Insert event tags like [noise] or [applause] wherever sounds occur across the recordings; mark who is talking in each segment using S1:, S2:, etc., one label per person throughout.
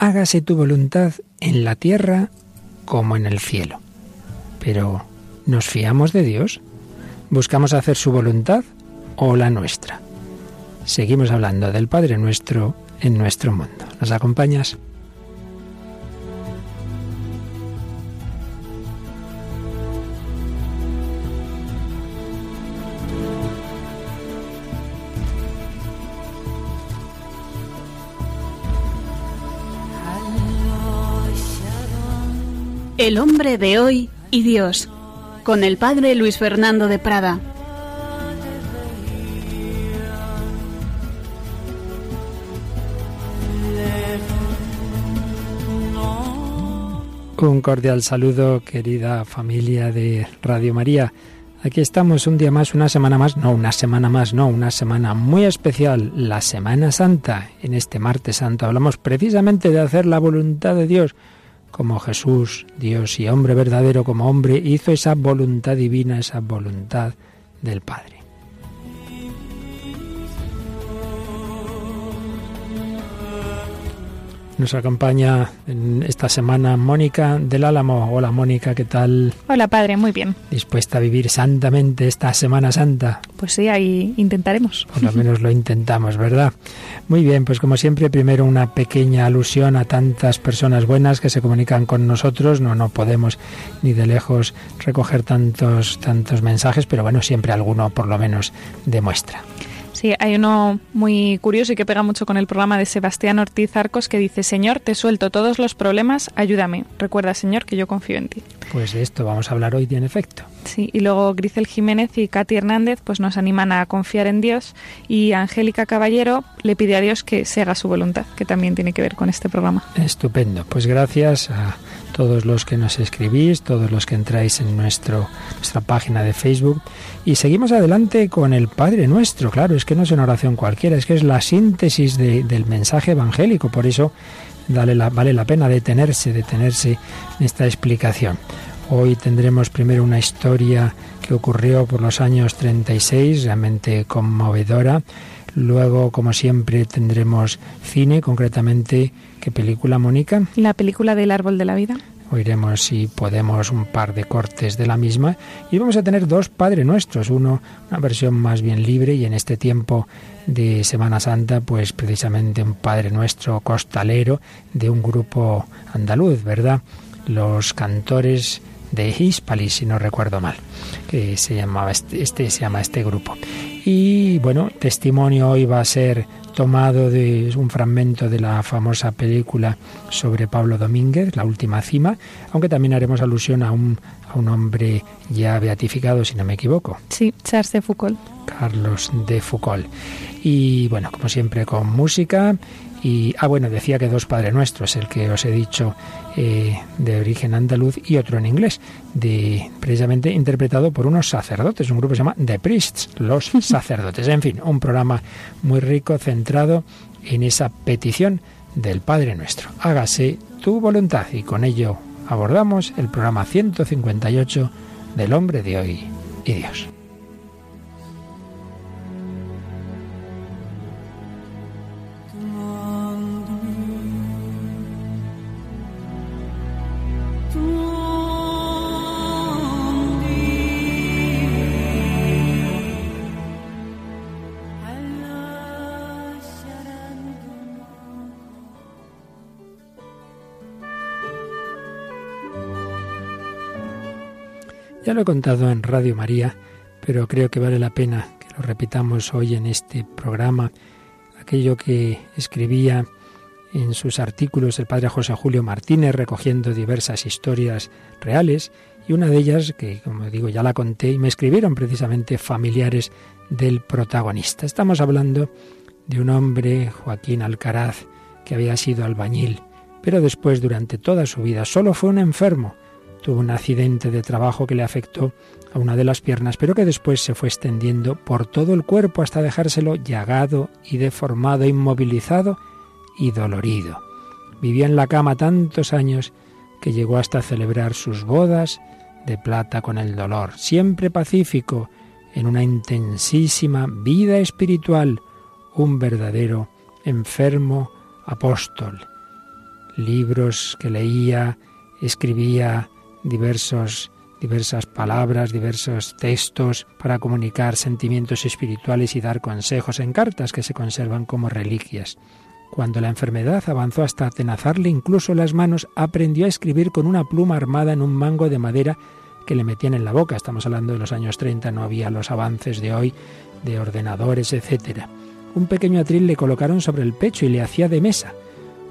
S1: hágase tu voluntad en la tierra como en el cielo. Pero, ¿nos fiamos de Dios? ¿Buscamos hacer su voluntad o la nuestra? Seguimos hablando del Padre nuestro en nuestro mundo. ¿Nos acompañas?
S2: El hombre de hoy y Dios, con el padre Luis Fernando de Prada.
S1: Un cordial saludo, querida familia de Radio María. Aquí estamos un día más, una semana más, no, una semana más, no, una semana muy especial, la Semana Santa. En este martes santo hablamos precisamente de hacer la voluntad de Dios como Jesús, Dios y hombre verdadero como hombre, hizo esa voluntad divina, esa voluntad del Padre. Nos acompaña en esta semana Mónica del Álamo. Hola Mónica, ¿qué tal?
S3: Hola padre, muy bien.
S1: ¿Dispuesta a vivir santamente esta Semana Santa?
S3: Pues sí, ahí intentaremos.
S1: Por lo menos lo intentamos, ¿verdad? Muy bien, pues como siempre, primero una pequeña alusión a tantas personas buenas que se comunican con nosotros. No, no podemos ni de lejos recoger tantos, tantos mensajes, pero bueno, siempre alguno por lo menos demuestra.
S3: Sí, hay uno muy curioso y que pega mucho con el programa de Sebastián Ortiz Arcos que dice, Señor, te suelto todos los problemas, ayúdame. Recuerda, Señor, que yo confío en ti.
S1: Pues de esto vamos a hablar hoy, en efecto.
S3: Sí, y luego Grisel Jiménez y Katy Hernández pues nos animan a confiar en Dios y Angélica Caballero le pide a Dios que se haga su voluntad, que también tiene que ver con este programa.
S1: Estupendo. Pues gracias a todos los que nos escribís, todos los que entráis en nuestro, nuestra página de Facebook. Y seguimos adelante con el Padre Nuestro. Claro, es que no es una oración cualquiera, es que es la síntesis del mensaje evangélico. Por eso vale la, vale la pena detenerse, detenerse en esta explicación. Hoy tendremos primero una historia que ocurrió por los años 36, realmente conmovedora. Luego, como siempre, tendremos cine, concretamente, ¿qué película, Mónica?
S3: La película del árbol de la vida.
S1: Oiremos si podemos un par de cortes de la misma y vamos a tener dos Padre Nuestros, uno una versión más bien libre y en este tiempo de Semana Santa pues precisamente un Padre Nuestro costalero de un grupo andaluz, ¿verdad? Los cantores de Hispalis, si no recuerdo mal, que se llamaba este, este se llama este grupo. Y bueno, testimonio hoy va a ser tomado de un fragmento de la famosa película sobre Pablo Domínguez, La Última Cima, aunque también haremos alusión a un, a un hombre ya beatificado, si no me equivoco.
S3: Sí, Charles de Foucault.
S1: Carlos de Foucault. Y bueno, como siempre, con música. Y, ah, bueno, decía que dos Padre Nuestros, el que os he dicho eh, de origen andaluz y otro en inglés, de, precisamente interpretado por unos sacerdotes, un grupo que se llama The Priests, los [laughs] sacerdotes. En fin, un programa muy rico, centrado en esa petición del Padre Nuestro. Hágase tu voluntad y con ello abordamos el programa 158 del hombre de hoy y Dios. Ya lo he contado en Radio María, pero creo que vale la pena que lo repitamos hoy en este programa. Aquello que escribía en sus artículos el padre José Julio Martínez, recogiendo diversas historias reales, y una de ellas, que como digo ya la conté, y me escribieron precisamente familiares del protagonista. Estamos hablando de un hombre, Joaquín Alcaraz, que había sido albañil, pero después durante toda su vida solo fue un enfermo tuvo un accidente de trabajo que le afectó a una de las piernas, pero que después se fue extendiendo por todo el cuerpo hasta dejárselo llagado y deformado, inmovilizado y dolorido. Vivió en la cama tantos años que llegó hasta celebrar sus bodas de plata con el dolor, siempre pacífico, en una intensísima vida espiritual, un verdadero enfermo apóstol. libros que leía, escribía diversos diversas palabras, diversos textos para comunicar sentimientos espirituales y dar consejos en cartas que se conservan como reliquias. Cuando la enfermedad avanzó hasta atenazarle incluso las manos, aprendió a escribir con una pluma armada en un mango de madera que le metían en la boca. Estamos hablando de los años 30, no había los avances de hoy de ordenadores, etc. Un pequeño atril le colocaron sobre el pecho y le hacía de mesa.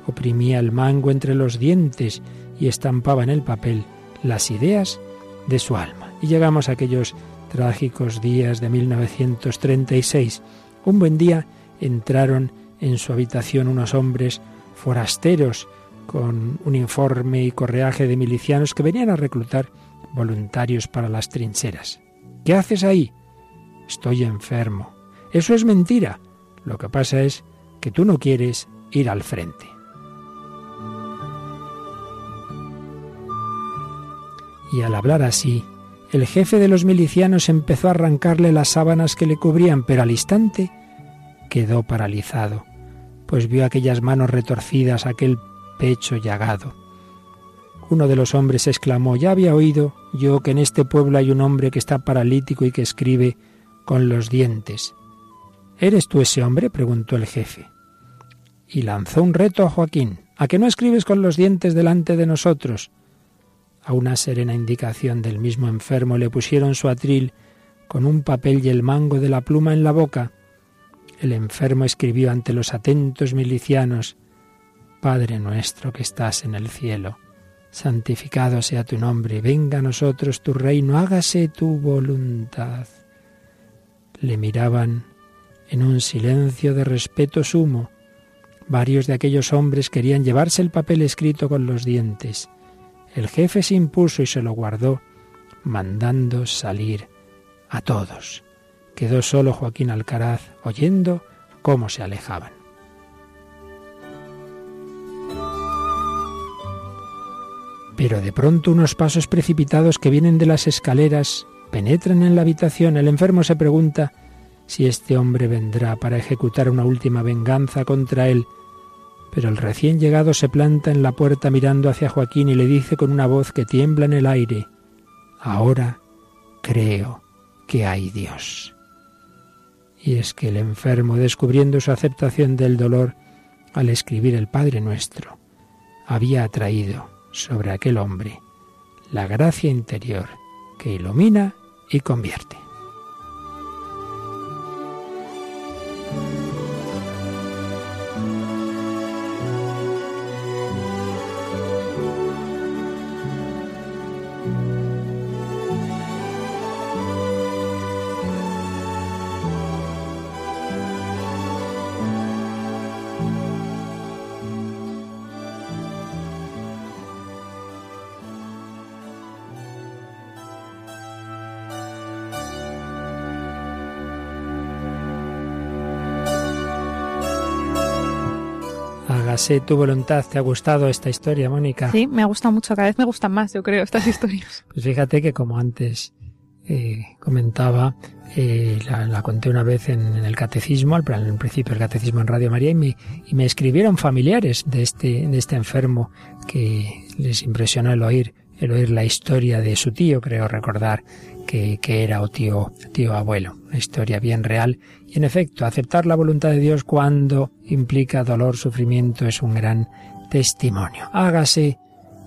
S1: Oprimía el mango entre los dientes y estampaba en el papel las ideas de su alma. Y llegamos a aquellos trágicos días de 1936. Un buen día entraron en su habitación unos hombres forasteros con uniforme y correaje de milicianos que venían a reclutar voluntarios para las trincheras. ¿Qué haces ahí? Estoy enfermo. Eso es mentira. Lo que pasa es que tú no quieres ir al frente. Y al hablar así, el jefe de los milicianos empezó a arrancarle las sábanas que le cubrían, pero al instante quedó paralizado pues vio aquellas manos retorcidas, aquel pecho llagado. Uno de los hombres exclamó, ya había oído yo que en este pueblo hay un hombre que está paralítico y que escribe con los dientes. ¿Eres tú ese hombre? preguntó el jefe. Y lanzó un reto a Joaquín. ¿A que no escribes con los dientes delante de nosotros? A una serena indicación del mismo enfermo le pusieron su atril con un papel y el mango de la pluma en la boca el enfermo escribió ante los atentos milicianos, Padre nuestro que estás en el cielo, santificado sea tu nombre, venga a nosotros tu reino, hágase tu voluntad. Le miraban en un silencio de respeto sumo. Varios de aquellos hombres querían llevarse el papel escrito con los dientes. El jefe se impuso y se lo guardó, mandando salir a todos. Quedó solo Joaquín Alcaraz oyendo cómo se alejaban. Pero de pronto unos pasos precipitados que vienen de las escaleras penetran en la habitación. El enfermo se pregunta si este hombre vendrá para ejecutar una última venganza contra él. Pero el recién llegado se planta en la puerta mirando hacia Joaquín y le dice con una voz que tiembla en el aire, Ahora creo que hay Dios y es que el enfermo, descubriendo su aceptación del dolor al escribir el Padre Nuestro, había atraído sobre aquel hombre la gracia interior que ilumina y convierte. Hágase tu voluntad. ¿Te ha gustado esta historia, Mónica?
S3: Sí, me ha gustado mucho. Cada vez me gustan más, yo creo, estas historias. [laughs]
S1: Pues fíjate que como antes eh, comentaba, eh, la, conté una vez en, el catecismo, al, al, principio del catecismo en Radio María, y me, y me escribieron familiares de este, de este enfermo que les impresionó el oír, el oír la historia de su tío, creo recordar que, que era o tío, tío abuelo. Una historia bien real y en efecto, aceptar la voluntad de Dios cuando implica dolor, sufrimiento, es un gran testimonio. Hágase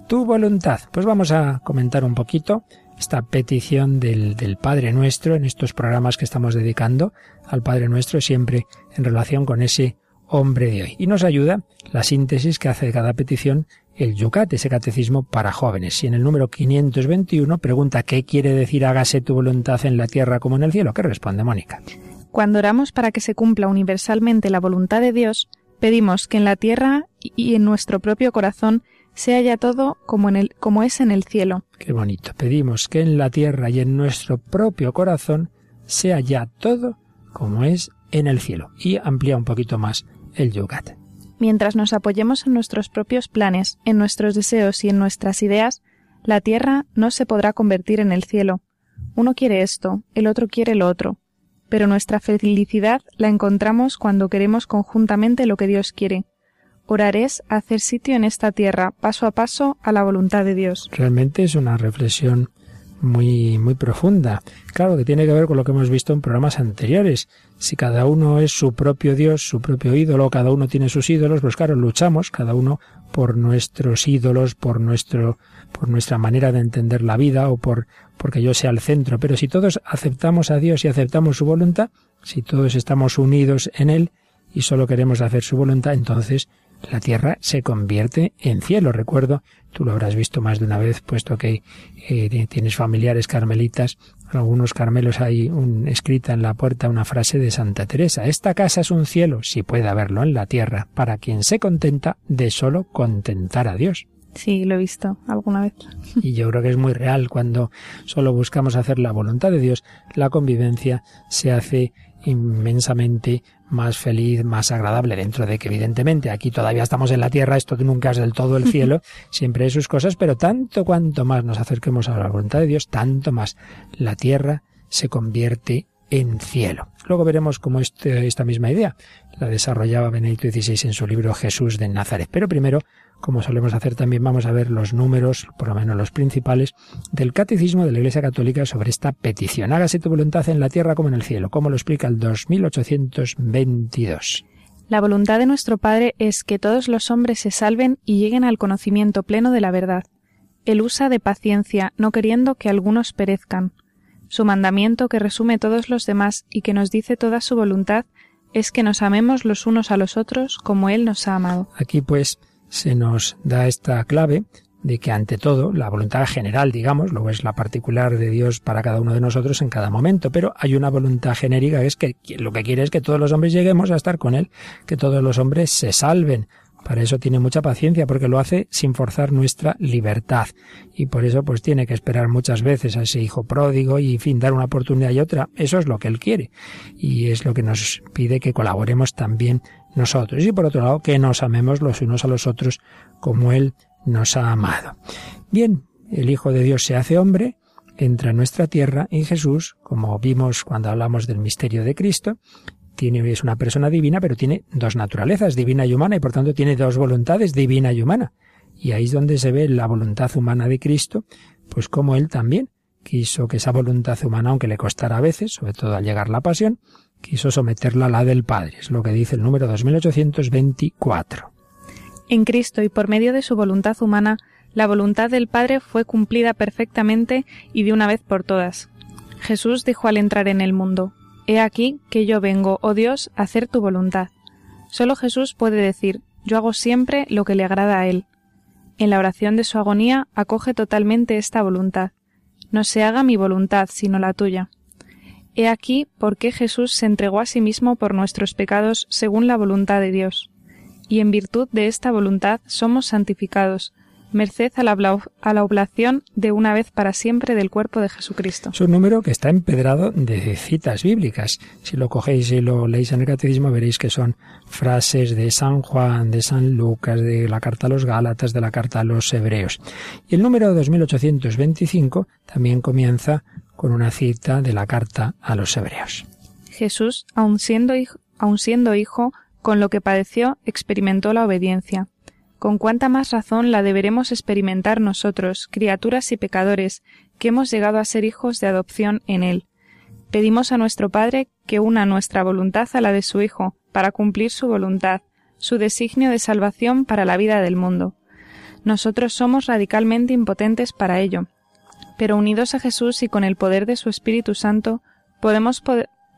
S1: tu voluntad. Pues vamos a comentar un poquito esta petición del, del, Padre Nuestro en estos programas que estamos dedicando al Padre Nuestro, siempre en relación con ese hombre de hoy. Y nos ayuda la síntesis que hace de cada petición el Yucat, ese catecismo para jóvenes. Y en el número 521 pregunta qué quiere decir hágase tu voluntad en la tierra como en el cielo. ¿Qué responde Mónica?
S3: Cuando oramos para que se cumpla universalmente la voluntad de Dios, pedimos que en la tierra y en nuestro propio corazón sea ya todo como, en el, como es en el cielo.
S1: Qué bonito. Pedimos que en la tierra y en nuestro propio corazón sea ya todo como es en el cielo. Y amplía un poquito más el yugat.
S3: Mientras nos apoyemos en nuestros propios planes, en nuestros deseos y en nuestras ideas, la tierra no se podrá convertir en el cielo. Uno quiere esto, el otro quiere lo otro pero nuestra felicidad la encontramos cuando queremos conjuntamente lo que Dios quiere, Orar es hacer sitio en esta tierra, paso a paso, a la voluntad de Dios.
S1: Realmente es una reflexión muy, muy profunda. Claro que tiene que ver con lo que hemos visto en programas anteriores. Si cada uno es su propio Dios, su propio ídolo, cada uno tiene sus ídolos, pues claro, luchamos cada uno por nuestros ídolos, por nuestro, por nuestra manera de entender la vida o por, porque yo sea el centro. Pero si todos aceptamos a Dios y aceptamos su voluntad, si todos estamos unidos en Él y solo queremos hacer su voluntad, entonces la tierra se convierte en cielo. Recuerdo, tú lo habrás visto más de una vez, puesto que eh, tienes familiares carmelitas, algunos carmelos hay un, escrita en la puerta una frase de Santa Teresa. Esta casa es un cielo, si puede haberlo en la tierra, para quien se contenta de solo contentar a Dios.
S3: Sí, lo he visto alguna vez.
S1: Y yo creo que es muy real cuando solo buscamos hacer la voluntad de Dios, la convivencia se hace inmensamente más feliz, más agradable, dentro de que evidentemente aquí todavía estamos en la tierra, esto nunca es del todo el [laughs] cielo, siempre hay sus cosas, pero tanto cuanto más nos acerquemos a la voluntad de Dios, tanto más la tierra se convierte en cielo. Luego veremos cómo este, esta misma idea la desarrollaba Benedicto XVI en su libro Jesús de Nazaret. Pero primero como solemos hacer también, vamos a ver los números, por lo menos los principales, del Catecismo de la Iglesia Católica sobre esta petición. Hágase tu voluntad en la tierra como en el cielo, como lo explica el 2822.
S3: La voluntad de nuestro Padre es que todos los hombres se salven y lleguen al conocimiento pleno de la verdad. Él usa de paciencia, no queriendo que algunos perezcan. Su mandamiento, que resume todos los demás y que nos dice toda su voluntad, es que nos amemos los unos a los otros como Él nos ha amado.
S1: Aquí, pues, se nos da esta clave de que ante todo la voluntad general, digamos, luego es la particular de Dios para cada uno de nosotros en cada momento, pero hay una voluntad genérica que es que lo que quiere es que todos los hombres lleguemos a estar con Él, que todos los hombres se salven. Para eso tiene mucha paciencia porque lo hace sin forzar nuestra libertad. Y por eso pues tiene que esperar muchas veces a ese hijo pródigo y en fin dar una oportunidad y otra. Eso es lo que él quiere. Y es lo que nos pide que colaboremos también nosotros. Y por otro lado, que nos amemos los unos a los otros como Él nos ha amado. Bien, el Hijo de Dios se hace hombre, entra en nuestra tierra y Jesús, como vimos cuando hablamos del misterio de Cristo, tiene, es una persona divina, pero tiene dos naturalezas, divina y humana, y por tanto tiene dos voluntades, divina y humana. Y ahí es donde se ve la voluntad humana de Cristo, pues como Él también quiso que esa voluntad humana, aunque le costara a veces, sobre todo al llegar la pasión, quiso someterla a la del Padre. Es lo que dice el número 2824.
S3: En Cristo y por medio de su voluntad humana, la voluntad del Padre fue cumplida perfectamente y de una vez por todas. Jesús dijo al entrar en el mundo, He aquí que yo vengo, oh Dios, a hacer tu voluntad. Solo Jesús puede decir, yo hago siempre lo que le agrada a Él. En la oración de su agonía acoge totalmente esta voluntad. No se haga mi voluntad, sino la tuya. He aquí por qué Jesús se entregó a sí mismo por nuestros pecados según la voluntad de Dios. Y en virtud de esta voluntad somos santificados, merced a la, a la, oblación de una vez para siempre del cuerpo de Jesucristo.
S1: Es un número que está empedrado de citas bíblicas. Si lo cogéis y lo leéis en el catecismo veréis que son frases de San Juan, de San Lucas, de la carta a los Gálatas, de la carta a los Hebreos. Y el número 2825 también comienza con una cita de la carta a los hebreos.
S3: Jesús, aun siendo, hijo, siendo hijo, con lo que padeció, experimentó la obediencia. Con cuánta más razón la deberemos experimentar nosotros, criaturas y pecadores, que hemos llegado a ser hijos de adopción en Él. Pedimos a nuestro Padre que una nuestra voluntad a la de su Hijo, para cumplir su voluntad, su designio de salvación para la vida del mundo. Nosotros somos radicalmente impotentes para ello, pero unidos a Jesús y con el poder de su Espíritu Santo, podemos,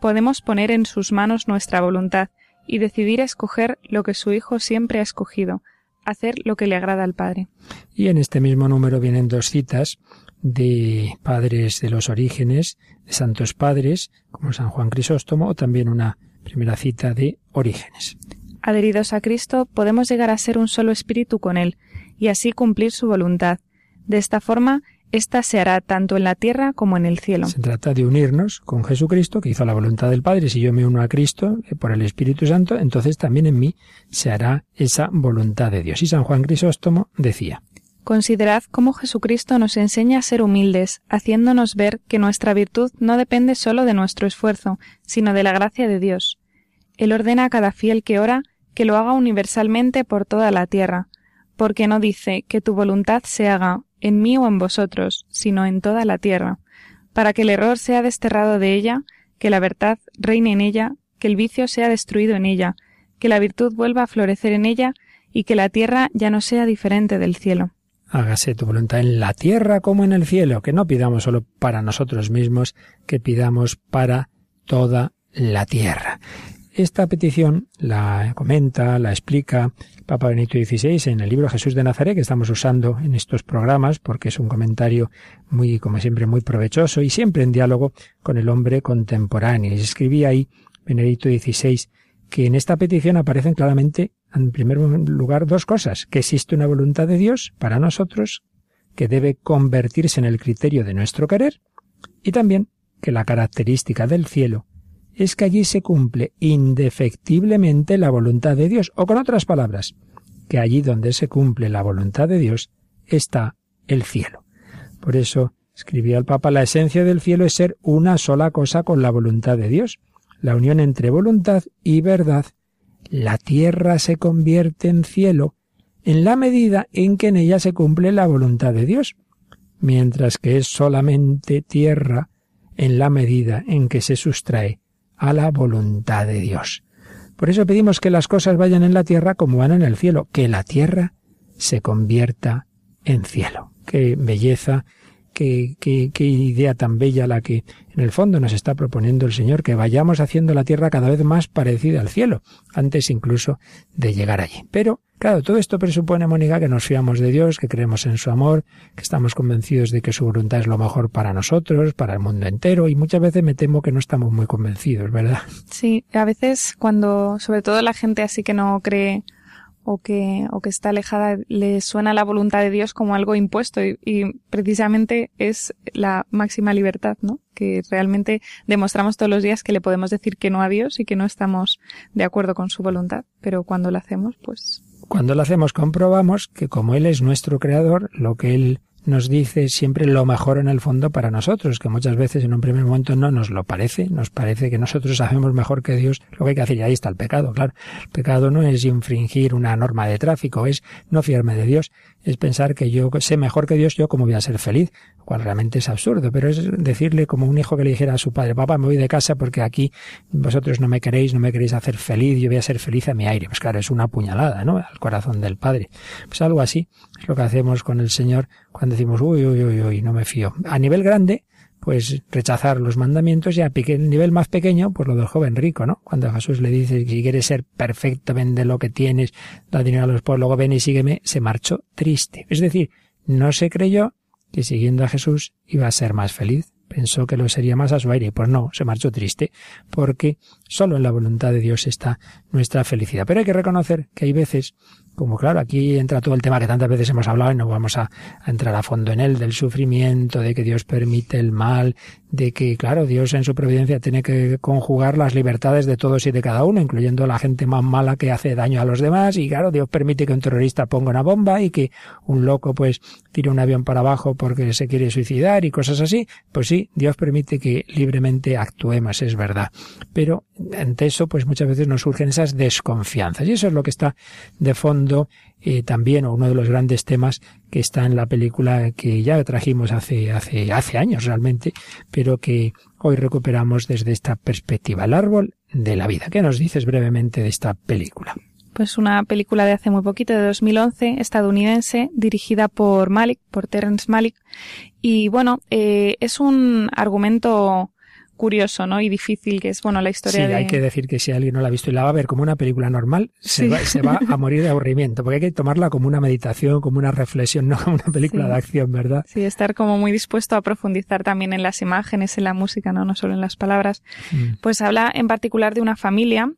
S3: podemos poner en sus manos nuestra voluntad y decidir escoger lo que su Hijo siempre ha escogido, hacer lo que le agrada al Padre.
S1: Y en este mismo número vienen dos citas de padres de los orígenes, de santos padres, como San Juan Crisóstomo, o también una primera cita de Orígenes.
S3: Adheridos a Cristo, podemos llegar a ser un solo espíritu con Él, y así cumplir su voluntad. De esta forma, esta se hará tanto en la tierra como en el cielo.
S1: Se trata de unirnos con Jesucristo, que hizo la voluntad del Padre. Si yo me uno a Cristo eh, por el Espíritu Santo, entonces también en mí se hará esa voluntad de Dios. Y San Juan Crisóstomo decía,
S3: Considerad cómo Jesucristo nos enseña a ser humildes, haciéndonos ver que nuestra virtud no depende sólo de nuestro esfuerzo, sino de la gracia de Dios. Él ordena a cada fiel que ora que lo haga universalmente por toda la tierra, porque no dice que tu voluntad se haga en mí o en vosotros, sino en toda la tierra, para que el error sea desterrado de ella, que la verdad reine en ella, que el vicio sea destruido en ella, que la virtud vuelva a florecer en ella, y que la tierra ya no sea diferente del cielo.
S1: Hágase tu voluntad en la tierra como en el cielo, que no pidamos solo para nosotros mismos, que pidamos para toda la tierra. Esta petición la comenta, la explica Papa Benito XVI en el libro Jesús de Nazaret que estamos usando en estos programas porque es un comentario muy, como siempre, muy provechoso y siempre en diálogo con el hombre contemporáneo. Y escribía ahí Benedicto XVI que en esta petición aparecen claramente, en primer lugar, dos cosas, que existe una voluntad de Dios para nosotros, que debe convertirse en el criterio de nuestro querer, y también que la característica del cielo es que allí se cumple indefectiblemente la voluntad de Dios, o con otras palabras, que allí donde se cumple la voluntad de Dios está el cielo. Por eso escribía el Papa, la esencia del cielo es ser una sola cosa con la voluntad de Dios, la unión entre voluntad y verdad. La tierra se convierte en cielo en la medida en que en ella se cumple la voluntad de Dios, mientras que es solamente tierra en la medida en que se sustrae a la voluntad de Dios. Por eso pedimos que las cosas vayan en la tierra como van en el cielo, que la tierra se convierta en cielo. Qué belleza, qué, qué, qué idea tan bella la que en el fondo nos está proponiendo el Señor, que vayamos haciendo la tierra cada vez más parecida al cielo, antes incluso de llegar allí. Pero Claro, todo esto presupone, Mónica, que nos fiamos de Dios, que creemos en su amor, que estamos convencidos de que su voluntad es lo mejor para nosotros, para el mundo entero, y muchas veces me temo que no estamos muy convencidos, ¿verdad?
S3: Sí, a veces cuando, sobre todo la gente así que no cree o que, o que está alejada, le suena la voluntad de Dios como algo impuesto y, y, precisamente es la máxima libertad, ¿no? Que realmente demostramos todos los días que le podemos decir que no a Dios y que no estamos de acuerdo con su voluntad, pero cuando lo hacemos, pues
S1: cuando lo hacemos comprobamos que como Él es nuestro creador, lo que Él nos dice siempre lo mejor en el fondo para nosotros, que muchas veces en un primer momento no nos lo parece, nos parece que nosotros hacemos mejor que Dios lo que hay que hacer y ahí está el pecado, claro. El pecado no es infringir una norma de tráfico, es no fiarme de Dios, es pensar que yo sé mejor que Dios, yo cómo voy a ser feliz, cual realmente es absurdo, pero es decirle como un hijo que le dijera a su padre, papá, me voy de casa porque aquí vosotros no me queréis, no me queréis hacer feliz, yo voy a ser feliz a mi aire. Pues claro, es una puñalada, ¿no? Al corazón del padre. Pues algo así es lo que hacemos con el Señor cuando decimos, uy, uy, uy, uy, no me fío. A nivel grande, pues rechazar los mandamientos y a nivel más pequeño, pues lo del joven rico, ¿no? Cuando Jesús le dice si quieres ser perfecto, vende lo que tienes, da dinero a los pobres, luego ven y sígueme, se marchó triste. Es decir, no se creyó que siguiendo a Jesús iba a ser más feliz. Pensó que lo sería más a su aire. Pues no, se marchó triste, porque solo en la voluntad de Dios está nuestra felicidad. Pero hay que reconocer que hay veces como claro, aquí entra todo el tema que tantas veces hemos hablado y no vamos a, entrar a fondo en él, del sufrimiento, de que Dios permite el mal, de que, claro, Dios en su providencia tiene que conjugar las libertades de todos y de cada uno, incluyendo la gente más mala que hace daño a los demás, y claro, Dios permite que un terrorista ponga una bomba y que un loco pues tire un avión para abajo porque se quiere suicidar y cosas así. Pues sí, Dios permite que libremente actuemos, es verdad. Pero ante eso, pues muchas veces nos surgen esas desconfianzas. Y eso es lo que está de fondo eh, también, o uno de los grandes temas que está en la película que ya trajimos hace, hace, hace años realmente, pero que hoy recuperamos desde esta perspectiva. El árbol de la vida. ¿Qué nos dices brevemente de esta película?
S3: Pues una película de hace muy poquito, de 2011, estadounidense, dirigida por Malik, por Terence Malik. Y bueno, eh, es un argumento curioso, ¿no? Y difícil, que es, bueno, la historia
S1: sí, hay que decir que si alguien no la ha visto y la va a ver como una película normal, se, va, se va a [laughs] morir de aburrimiento, porque hay que tomarla como una meditación, como una reflexión, no como una película de acción, ¿verdad?
S3: Sí, estar como muy dispuesto a profundizar también en las imágenes, en la música, ¿no? No solo en las palabras. Mm. Pues habla en particular de una familia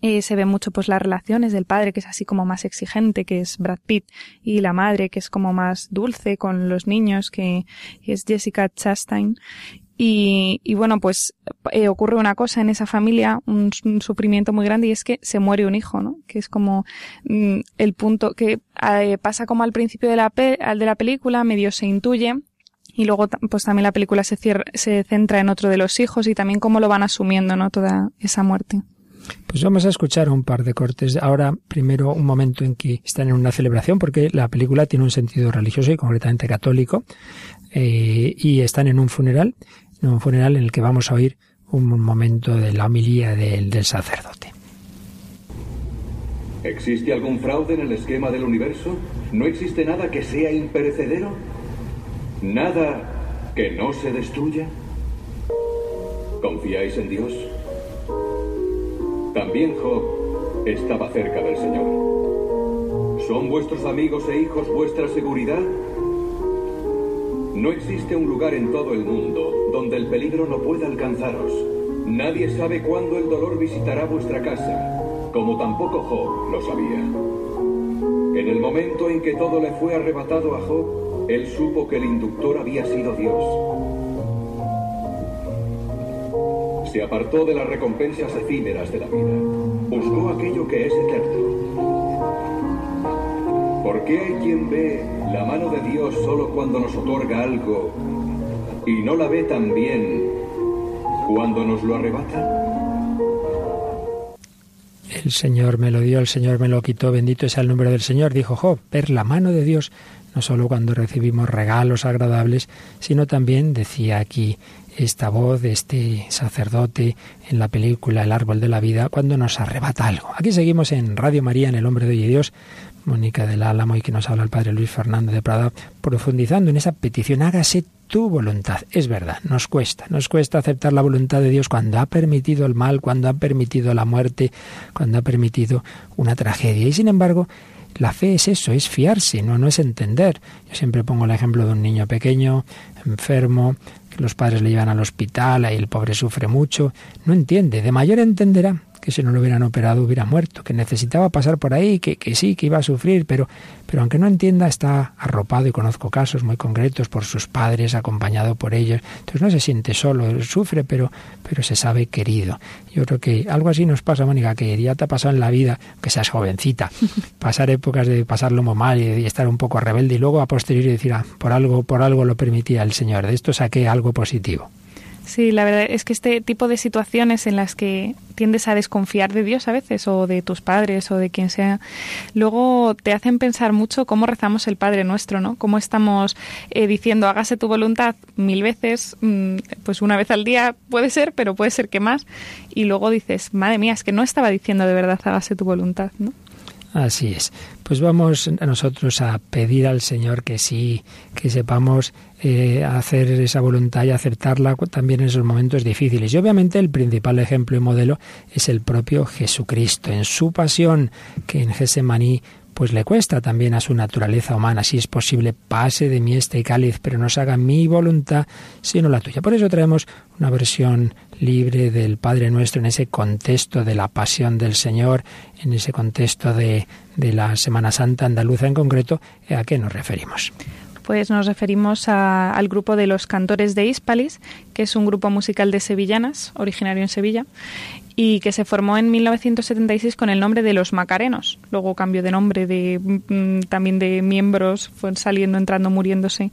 S3: eh, se ve mucho pues las relaciones del padre que es así como más exigente que es Brad Pitt y la madre que es como más dulce con los niños que, que es Jessica Chastain y, y bueno, pues eh, ocurre una cosa en esa familia, un, sufrimiento muy grande y es que se muere un hijo, ¿no? Que es como mm, el punto que eh, pasa como al principio de la, de la película, medio se intuye y luego pues también la película se, se centra en otro de los hijos y también cómo lo van asumiendo, ¿no? Toda esa muerte.
S1: Pues vamos a escuchar un par de cortes. Ahora, primero, un momento en que están en una celebración, porque la película tiene un sentido religioso y concretamente católico, eh, y están en un funeral, un funeral en el que vamos a oír un momento de la homilía del, del sacerdote.
S4: ¿Existe algún fraude en el esquema del universo? ¿No existe nada que sea imperecedero? ¿Nada que no se destruya? ¿Confiáis en Dios? También Job estaba cerca del Señor. ¿Son vuestros amigos e hijos vuestra seguridad? No existe un lugar en todo el mundo donde el peligro no pueda alcanzaros. Nadie sabe cuándo el dolor visitará vuestra casa, como tampoco Job lo sabía. En el momento en que todo le fue arrebatado a Job, él supo que el inductor había sido Dios. Se apartó de las recompensas efímeras de la vida. Buscó aquello que es eterno. ¿Por qué hay quien ve la mano de Dios solo cuando nos otorga algo y no la ve también cuando nos lo arrebata?
S1: El Señor me lo dio, el Señor me lo quitó, bendito sea el nombre del Señor, dijo Job, ver la mano de Dios, no solo cuando recibimos regalos agradables, sino también, decía aquí esta voz de este sacerdote en la película El árbol de la vida, cuando nos arrebata algo. Aquí seguimos en Radio María, en El hombre de Dios, Mónica del Álamo y que nos habla el padre Luis Fernando de Prada, profundizando en esa petición, hágase tu voluntad. Es verdad, nos cuesta, nos cuesta aceptar la voluntad de Dios cuando ha permitido el mal, cuando ha permitido la muerte, cuando ha permitido una tragedia. Y sin embargo, la fe es eso, es fiarse, no, no es entender. Yo siempre pongo el ejemplo de un niño pequeño, enfermo, que los padres le llevan al hospital, ahí el pobre sufre mucho, no entiende, de mayor entenderá que si no lo hubieran operado hubiera muerto, que necesitaba pasar por ahí, que, que sí, que iba a sufrir, pero, pero aunque no entienda, está arropado y conozco casos muy concretos por sus padres, acompañado por ellos. Entonces no se siente solo, sufre, pero, pero se sabe querido. Yo creo que algo así nos pasa, Mónica, que ya te ha pasado en la vida, que seas jovencita, [laughs] pasar épocas de pasarlo muy mal y, estar un poco rebelde y luego a posteriori decir, ah, por algo, por algo lo permitía el Señor, de esto saqué algo positivo.
S3: Sí, la verdad es que este tipo de situaciones en las que tiendes a desconfiar de Dios a veces o de tus padres o de quien sea, luego te hacen pensar mucho cómo rezamos el Padre Nuestro, ¿no? Cómo estamos eh, diciendo hágase tu voluntad mil veces, mm, pues una vez al día puede ser, pero puede ser que más, y luego dices, madre mía, es que no estaba diciendo de verdad hágase tu voluntad, ¿no?
S1: Así es. Pues vamos nosotros a pedir al Señor que sí, que sepamos eh, hacer esa voluntad y aceptarla también en esos momentos difíciles. Y obviamente el principal ejemplo y modelo es el propio Jesucristo, en su pasión, que en Gesemaní pues le cuesta también a su naturaleza humana, si es posible, pase de mí este cáliz, pero no se haga mi voluntad, sino la tuya. Por eso traemos una versión libre del Padre Nuestro en ese contexto de la pasión del Señor, en ese contexto de, de la Semana Santa andaluza en concreto, ¿a qué nos referimos?
S3: Pues nos referimos al grupo de los cantores de Hispalis, que es un grupo musical de sevillanas, originario en Sevilla, y que se formó en 1976 con el nombre de Los Macarenos. Luego cambió de nombre, de, mm, también de miembros, fue saliendo, entrando, muriéndose.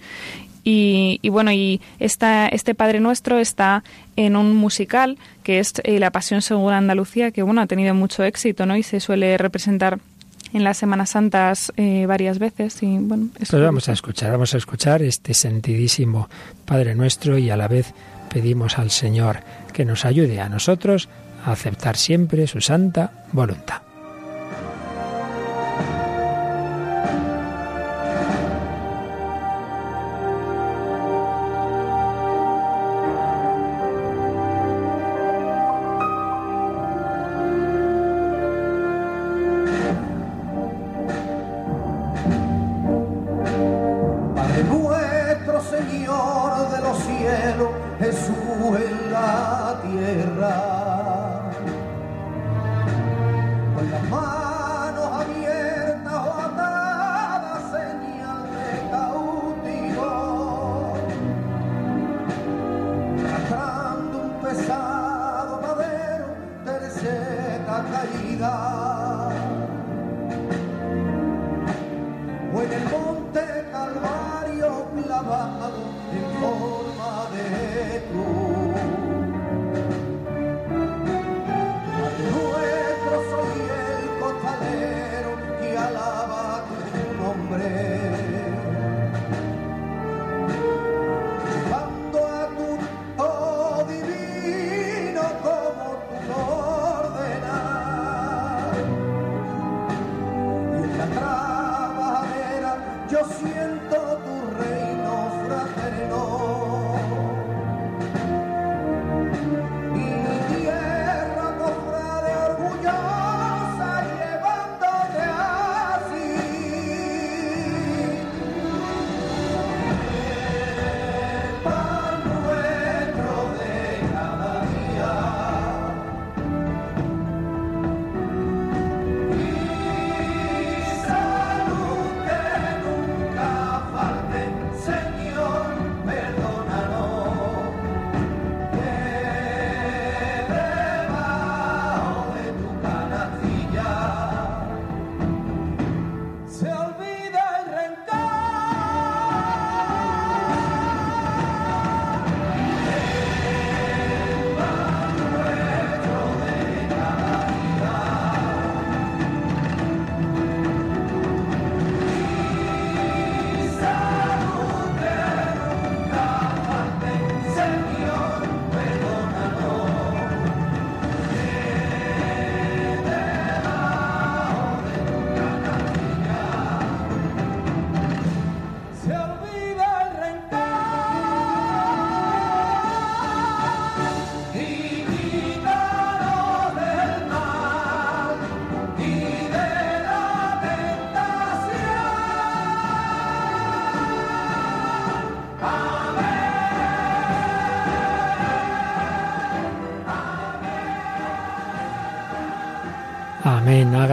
S3: Y, bueno, y esta, este Padre Nuestro está en un musical que es eh, La Pasión según Andalucía, que bueno, ha tenido mucho éxito, ¿no? Y se suele representar en las Semanas Santas eh, varias veces y bueno.
S1: Pues vamos a escuchar, vamos a escuchar este sentidísimo Padre Nuestro y a la vez pedimos al Señor que nos ayude a nosotros aceptar siempre su santa voluntad.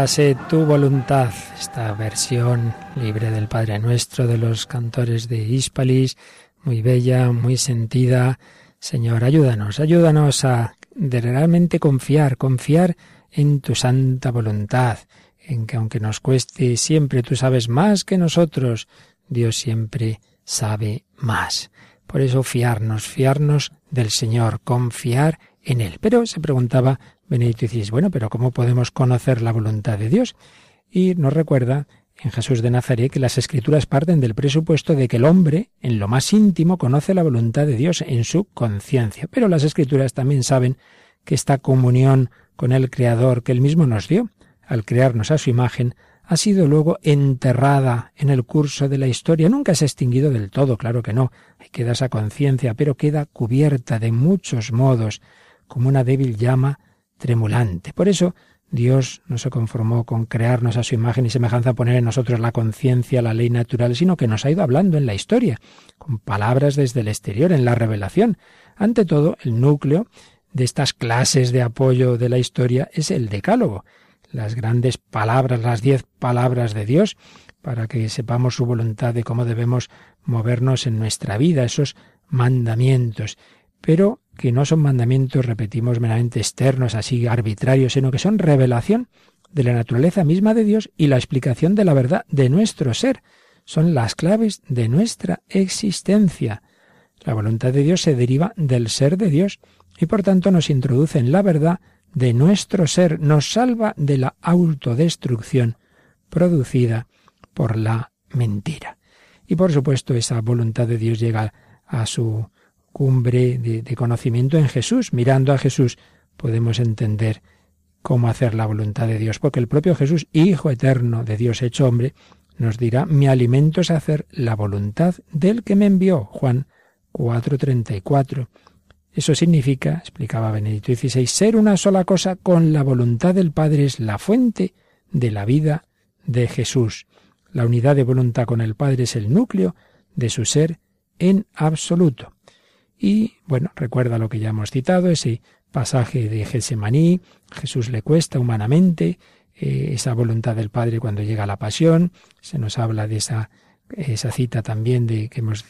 S1: Hágase tu voluntad. Esta versión libre del Padre Nuestro de los cantores de Hispalis, muy bella, muy sentida. Señor, ayúdanos, ayúdanos a realmente confiar, confiar en tu santa voluntad, en que aunque nos cueste siempre tú sabes más que nosotros, Dios siempre sabe más. Por eso fiarnos, fiarnos del Señor, confiar en Él. Pero se preguntaba Benedicto dices, bueno, pero ¿cómo podemos conocer la voluntad de Dios? Y nos recuerda en Jesús de Nazaret que las escrituras parten del presupuesto de que el hombre, en lo más íntimo, conoce la voluntad de Dios en su conciencia. Pero las escrituras también saben que esta comunión con el Creador que él mismo nos dio, al crearnos a su imagen, ha sido luego enterrada en el curso de la historia. Nunca se ha extinguido del todo, claro que no. Hay queda esa conciencia, pero queda cubierta de muchos modos, como una débil llama tremulante. Por eso Dios no se conformó con crearnos a su imagen y semejanza, poner en nosotros la conciencia, la ley natural, sino que nos ha ido hablando en la historia, con palabras desde el exterior, en la revelación. Ante todo, el núcleo de estas clases de apoyo de la historia es el decálogo, las grandes palabras, las diez palabras de Dios, para que sepamos su voluntad de cómo debemos movernos en nuestra vida, esos mandamientos. Pero que no son mandamientos, repetimos, meramente externos, así arbitrarios, sino que son revelación de la naturaleza misma de Dios y la explicación de la verdad de nuestro ser. Son las claves de nuestra existencia. La voluntad de Dios se deriva del ser de Dios y por tanto nos introduce en la verdad de nuestro ser, nos salva de la autodestrucción producida por la mentira. Y por supuesto esa voluntad de Dios llega a su cumbre de, conocimiento en Jesús. Mirando a Jesús podemos entender cómo hacer la voluntad de Dios, porque el propio Jesús, Hijo eterno de Dios hecho hombre, nos dirá, mi alimento es hacer la voluntad del que me envió. Juan 4:34. Eso significa, explicaba Benedicto XVI, ser una sola cosa con la voluntad del Padre es la fuente de la vida de Jesús. La unidad de voluntad con el Padre es el núcleo de su ser en absoluto. Y bueno, recuerda lo que ya hemos citado, ese pasaje de Gesemaní, Jesús le cuesta humanamente eh, esa voluntad del Padre cuando llega la pasión, se nos habla de esa, esa cita también de que hemos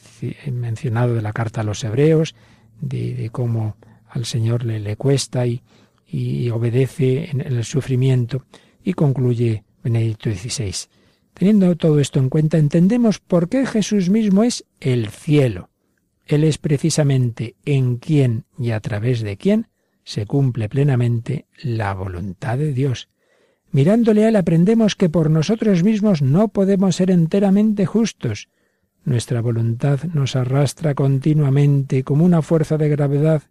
S1: mencionado de la carta a los hebreos, de, cómo al Señor le, le cuesta y, y obedece en el sufrimiento, y concluye Benedicto XVI. Teniendo todo esto en cuenta, entendemos por qué Jesús mismo es el cielo él es precisamente en quien y a través de quien se cumple plenamente la voluntad de Dios. Mirándole a Él aprendemos que por nosotros mismos no podemos ser enteramente justos. Nuestra voluntad nos arrastra continuamente como una fuerza de gravedad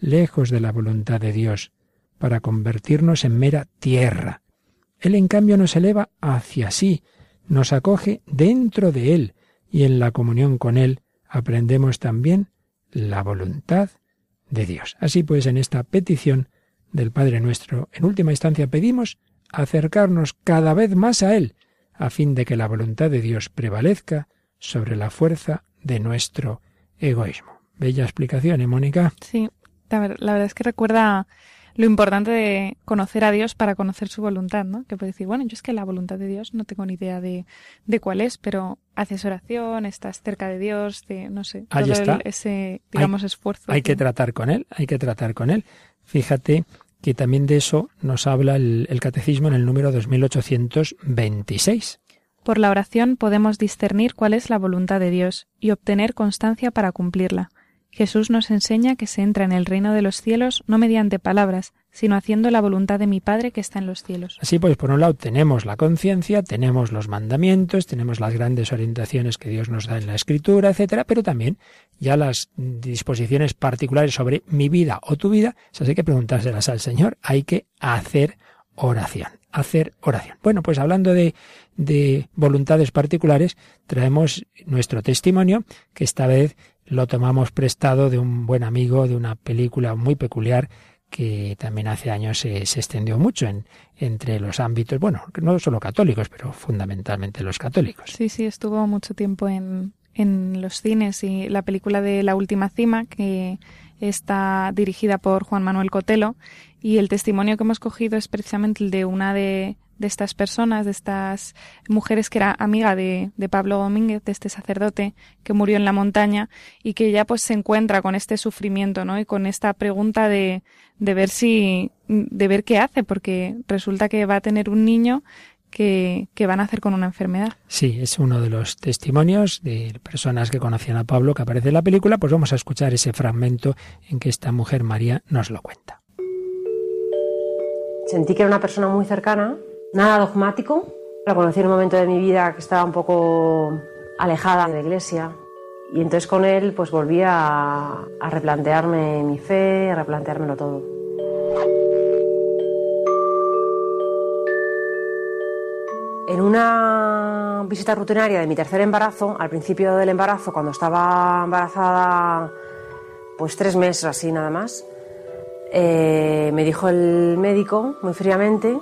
S1: lejos de la voluntad de Dios, para convertirnos en mera tierra. Él en cambio nos eleva hacia sí, nos acoge dentro de Él y en la comunión con Él aprendemos también la voluntad de Dios. Así pues, en esta petición del Padre nuestro, en última instancia pedimos acercarnos cada vez más a Él, a fin de que la voluntad de Dios prevalezca sobre la fuerza de nuestro egoísmo. Bella explicación, ¿eh, Mónica?
S3: Sí, la, verdad es que recuerda lo importante de conocer a Dios para conocer su voluntad, ¿no? Que puede decir, bueno, yo es que la voluntad de Dios no tengo ni idea de, de cuál es, pero haces oración, estás cerca de Dios, de, no sé, todo ese, digamos, esfuerzo.
S1: Hay que tratar con Él, hay que tratar con Él. Fíjate que también de eso nos habla el, el Catecismo en el número 2826.
S3: Por la oración podemos discernir cuál es la voluntad de Dios y obtener constancia para cumplirla. Jesús nos enseña que se entra en el reino de los cielos no mediante palabras, sino haciendo la voluntad de mi Padre que está en los cielos.
S1: Así pues, por un lado tenemos la conciencia, tenemos los mandamientos, tenemos las grandes orientaciones que Dios nos da en la Escritura, etcétera, pero también ya las disposiciones particulares sobre mi vida o tu vida, esas hay que preguntárselas al Señor, hay que hacer oración, hacer oración. Bueno, pues hablando de, de voluntades particulares, traemos nuestro testimonio, que esta vez lo tomamos prestado de un buen amigo de una película muy peculiar que también hace años se, extendió mucho en, entre los ámbitos, bueno, no solo católicos, pero fundamentalmente los católicos.
S3: Sí, sí, estuvo mucho tiempo en, en los cines y la película de La Última Cima, que está dirigida por Juan Manuel Cotelo, y el testimonio que hemos cogido es precisamente el de una de, de estas personas, de estas mujeres que era amiga de, de, Pablo Domínguez, de este sacerdote que murió en la montaña y que ya pues se encuentra con este sufrimiento, ¿no? Y con esta pregunta de, de ver si, de ver qué hace, porque resulta que va a tener un niño que, que, van a hacer con una enfermedad.
S1: Sí, es uno de los testimonios de personas que conocían a Pablo que aparece en la película, pues vamos a escuchar ese fragmento en que esta mujer María nos lo cuenta.
S5: Sentí que era una persona muy cercana nada dogmático. Lo conocí en un momento de mi vida que estaba un poco alejada de la iglesia y entonces con él pues volví a, a replantearme mi fe, a replanteármelo todo. En una visita rutinaria de mi tercer embarazo, al principio del embarazo, cuando estaba embarazada pues tres meses así nada más, eh, me dijo el médico muy fríamente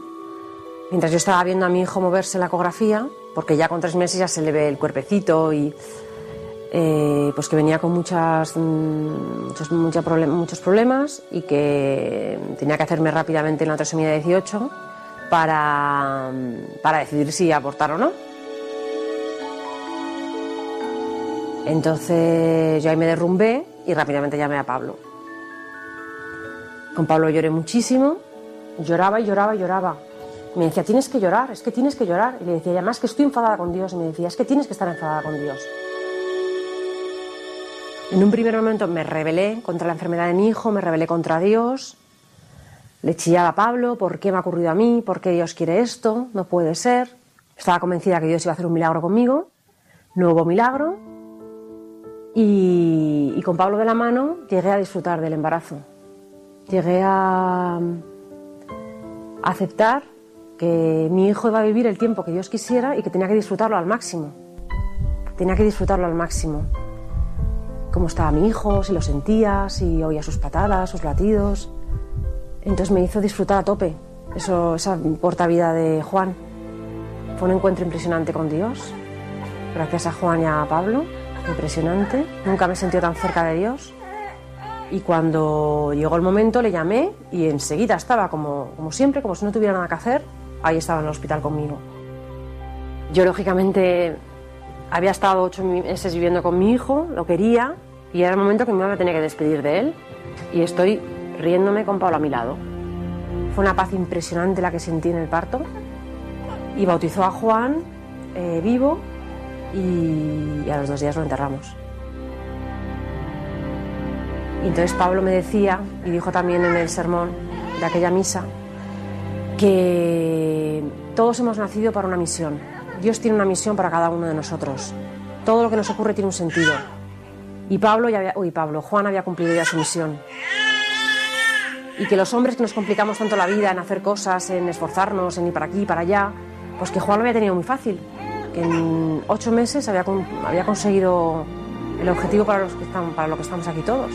S5: Mientras yo estaba viendo a mi hijo moverse la ecografía, porque ya con tres meses ya se le ve el cuerpecito y eh, pues que venía con muchas, mm, muchos, muchos problemas y que tenía que hacerme rápidamente la trasomía 18 para, para decidir si abortar o no. Entonces yo ahí me derrumbé y rápidamente llamé a Pablo. Con Pablo lloré muchísimo, lloraba y lloraba y lloraba me decía, tienes que llorar, es que tienes que llorar. Y le decía, además que estoy enfadada con Dios. Me decía, es que tienes que estar enfadada con Dios. En un primer momento me rebelé contra la enfermedad de mi hijo, me rebelé contra Dios. Le chillaba a Pablo, ¿por qué me ha ocurrido a mí? ¿Por qué Dios quiere esto? No puede ser. Estaba convencida que Dios iba a hacer un milagro conmigo. No hubo milagro. Y, y con Pablo de la mano llegué a disfrutar del embarazo. Llegué a aceptar que mi hijo iba a vivir el tiempo que Dios quisiera y que tenía que disfrutarlo al máximo. Tenía que disfrutarlo al máximo. Cómo estaba mi hijo, si lo sentía, si oía sus patadas, sus latidos. Entonces me hizo disfrutar a tope eso, esa corta vida de Juan. Fue un encuentro impresionante con Dios. Gracias a Juan y a Pablo. Impresionante. Nunca me sentí tan cerca de Dios. Y cuando llegó el momento le llamé y enseguida estaba como, como siempre, como si no tuviera nada que hacer, ahí estaba en el hospital conmigo. Yo, lógicamente, había estado ocho meses viviendo con mi hijo, lo quería, y era el momento que me iba a tener que despedir de él. Y estoy riéndome con Pablo a mi lado. Fue una paz impresionante la que sentí en el parto. Y bautizó a Juan eh, vivo y, a los dos días lo enterramos. Y entonces Pablo me decía, y dijo también en el sermón de aquella misa, que todos hemos nacido para una misión. Dios tiene una misión para cada uno de nosotros. Todo lo que nos ocurre tiene un sentido. Y Pablo ya había, uy, Pablo, Juan había cumplido ya su misión. Y que los hombres que nos complicamos tanto la vida en hacer cosas, en esforzarnos, en ir para aquí, para allá, pues que Juan lo había tenido muy fácil. que en ocho meses había, había conseguido el objetivo para, los que están, para lo que estamos aquí todos.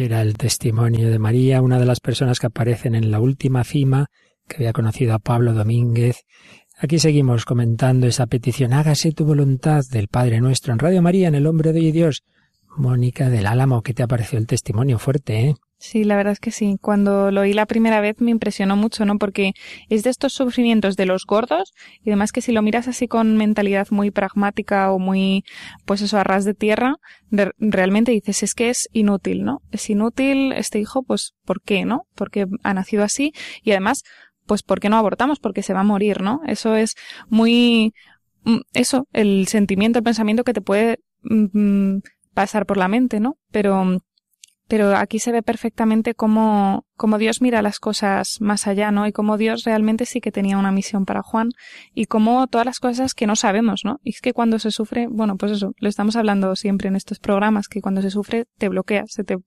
S1: Era el testimonio de María, una de las personas que aparecen en la última cima, que había conocido a Pablo Domínguez. Aquí seguimos comentando esa petición, hágase tu voluntad del Padre nuestro en Radio María, en el Hombre de Dios. Mónica del Álamo, ¿qué te ha parecido el testimonio fuerte, eh?
S3: Sí, la verdad es que sí. Cuando lo oí la primera vez me impresionó mucho, ¿no? Porque es de estos sufrimientos de los gordos y además que si lo miras así con mentalidad muy pragmática o muy, pues eso, a ras de tierra, realmente dices, es que es inútil, ¿no? Es inútil este hijo, pues, ¿por qué, no? Porque ha nacido así y además, pues, ¿por qué no abortamos? Porque se va a morir, ¿no? Eso es muy, mm, eso, el sentimiento, el pensamiento que te puede mm, mm, pasar por la mente, ¿no? Pero pero aquí se ve perfectamente cómo, cómo, Dios mira las cosas más allá, ¿no? Y cómo Dios realmente sí que tenía una misión para Juan y cómo todas las cosas que no sabemos, ¿no? Y es que cuando se sufre, bueno, pues eso, lo estamos hablando siempre en estos programas, que cuando se sufre te bloqueas se te,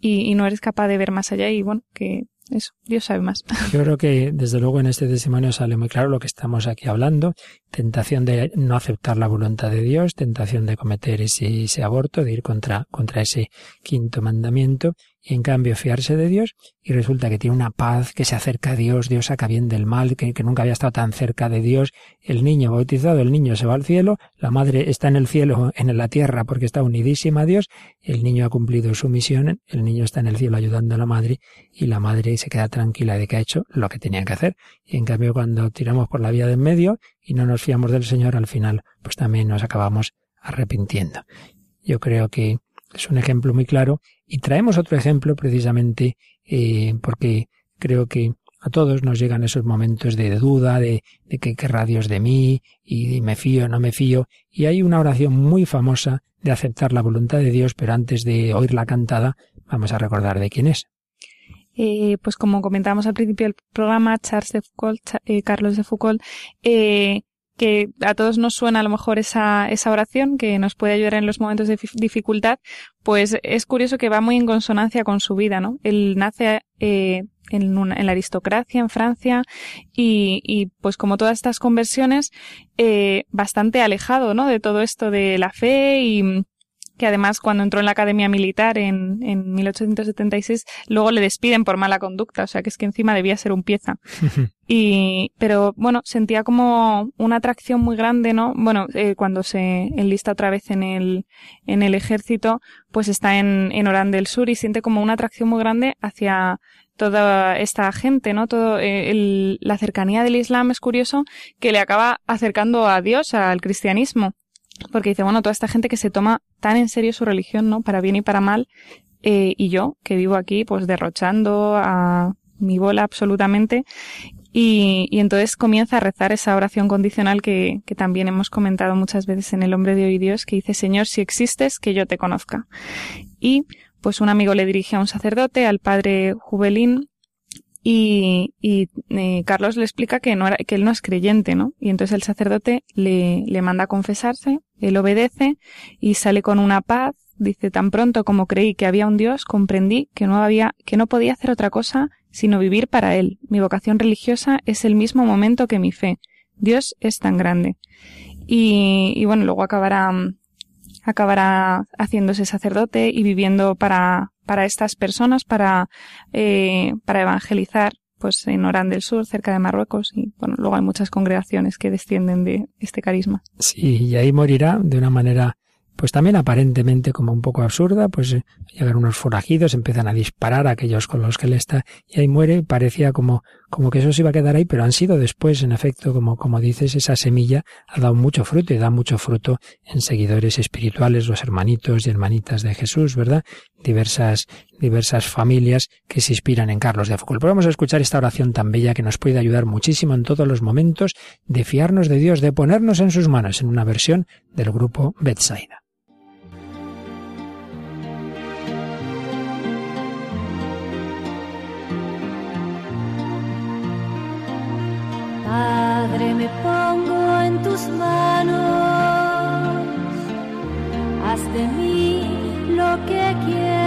S3: y, y no eres capaz de ver más allá y bueno, que eso, Dios sabe más. [laughs]
S1: Yo creo que desde luego en este testimonio sale muy claro lo que estamos aquí hablando. Tentación de no aceptar la voluntad de Dios, tentación de cometer ese, ese aborto, de ir contra, contra ese quinto mandamiento y en cambio fiarse de Dios y resulta que tiene una paz, que se acerca a Dios, Dios saca bien del mal, que, nunca había estado tan cerca de Dios, el niño bautizado, el niño se va al cielo, la madre está en el cielo, en la tierra porque está unidísima a Dios, el niño ha cumplido su misión, el niño está en el cielo ayudando a la madre y la madre se queda tranquila de que ha hecho lo que tenía que hacer. Y en cambio cuando tiramos por la vía de en medio y no nos fiamos del Señor al final, pues también nos acabamos arrepintiendo. Yo creo que es un ejemplo muy claro y traemos otro ejemplo precisamente eh, porque creo que a todos nos llegan esos momentos de duda, de, de que querrá Dios de mí, y me fío, no me fío. Y hay una oración muy famosa de aceptar la voluntad de Dios, pero antes de oírla cantada, vamos a recordar de quién es.
S3: Eh, pues como comentábamos al principio del programa, Charles de Foucault, eh, Carlos de Foucault, eh, que a todos nos suena a lo mejor esa, esa oración que nos puede ayudar en los momentos de dificultad, pues es curioso que va muy en consonancia con su vida, ¿no? Él nace eh, en, en, la aristocracia en Francia y, y, pues como todas estas conversiones, eh, bastante alejado, ¿no? De todo esto de la fe y, que además cuando entró en la Academia Militar en, en 1876, luego le despiden por mala conducta, o sea que es que encima debía ser un pieza. [laughs] y, pero bueno, sentía como una atracción muy grande, ¿no? Bueno, eh, cuando se enlista otra vez en el, en el ejército, pues está en, en Orán del Sur y siente como una atracción muy grande hacia toda esta gente, ¿no? Todo eh, el, la cercanía del Islam es curioso que le acaba acercando a Dios, al cristianismo porque dice, bueno, toda esta gente que se toma tan en serio su religión, ¿no? Para bien y para mal, eh, y yo, que vivo aquí, pues derrochando a mi bola absolutamente, y, y, entonces comienza a rezar esa oración condicional que, que, también hemos comentado muchas veces en El hombre de hoy Dios, que dice, Señor, si existes, que yo te conozca. Y pues un amigo le dirige a un sacerdote, al padre Jubelín, y, y eh, Carlos le explica que, no era, que él no es creyente, ¿no? Y entonces el sacerdote le, le manda a confesarse, él obedece y sale con una paz. Dice, tan pronto como creí que había un Dios, comprendí que no había, que no podía hacer otra cosa sino vivir para Él. Mi vocación religiosa es el mismo momento que mi fe. Dios es tan grande. Y, y bueno, luego acabará, acabará haciéndose sacerdote y viviendo para, para estas personas, para, eh, para evangelizar pues en Orán del Sur, cerca de Marruecos, y bueno, luego hay muchas congregaciones que descienden de este carisma.
S1: Sí, y ahí morirá de una manera pues también aparentemente como un poco absurda, pues eh, llegan unos forajidos, empiezan a disparar a aquellos con los que él está y ahí muere, parecía como, como que eso se iba a quedar ahí, pero han sido después, en efecto, como, como dices, esa semilla ha dado mucho fruto y da mucho fruto en seguidores espirituales, los hermanitos y hermanitas de Jesús, ¿verdad? Diversas, diversas familias que se inspiran en Carlos de Foucault. Pero vamos a escuchar esta oración tan bella que nos puede ayudar muchísimo en todos los momentos de fiarnos de Dios, de ponernos en sus manos, en una versión del grupo Betsaida.
S6: Padre, me pongo en tus manos, haz de mí lo que quieras,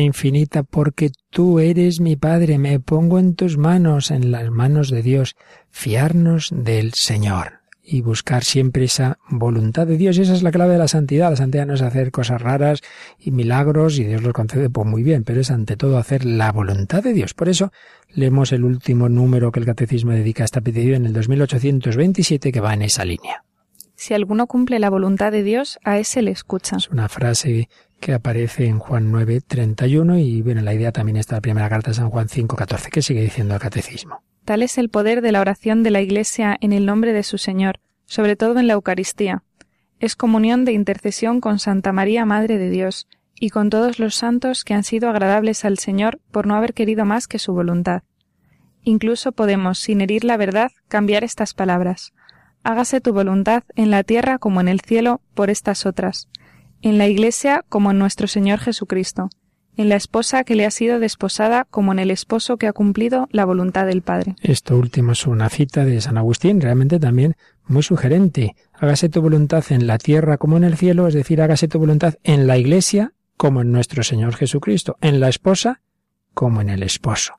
S6: Infinita porque
S1: tú eres mi Padre, me pongo en tus manos, en las manos de Dios, fiarnos del Señor y buscar siempre esa voluntad de Dios. Esa es la clave de la santidad. La santidad no es hacer cosas raras y milagros y Dios los concede pues muy bien, pero es ante todo hacer la voluntad de Dios. Por eso leemos el último número que el Catecismo dedica a esta petición en el 2827 que va en esa línea.
S3: Si alguno cumple la voluntad de Dios, a ese le escucha.
S1: Es una frase que aparece en Juan 9, 31 y bueno, la idea también está en la primera carta de San Juan 5, 14, que sigue diciendo el catecismo.
S3: Tal es el poder de la oración de la Iglesia en el nombre de su Señor, sobre todo en la Eucaristía. Es comunión de intercesión con Santa María, Madre de Dios, y con todos los santos que han sido agradables al Señor por no haber querido más que su voluntad. Incluso podemos, sin herir la verdad, cambiar estas palabras. Hágase tu voluntad en la tierra como en el cielo por estas otras, en la Iglesia como en nuestro Señor Jesucristo, en la esposa que le ha sido desposada como en el esposo que ha cumplido la voluntad del Padre.
S1: Esto último es una cita de San Agustín, realmente también muy sugerente. Hágase tu voluntad en la tierra como en el cielo, es decir, hágase tu voluntad en la Iglesia como en nuestro Señor Jesucristo, en la esposa como en el esposo.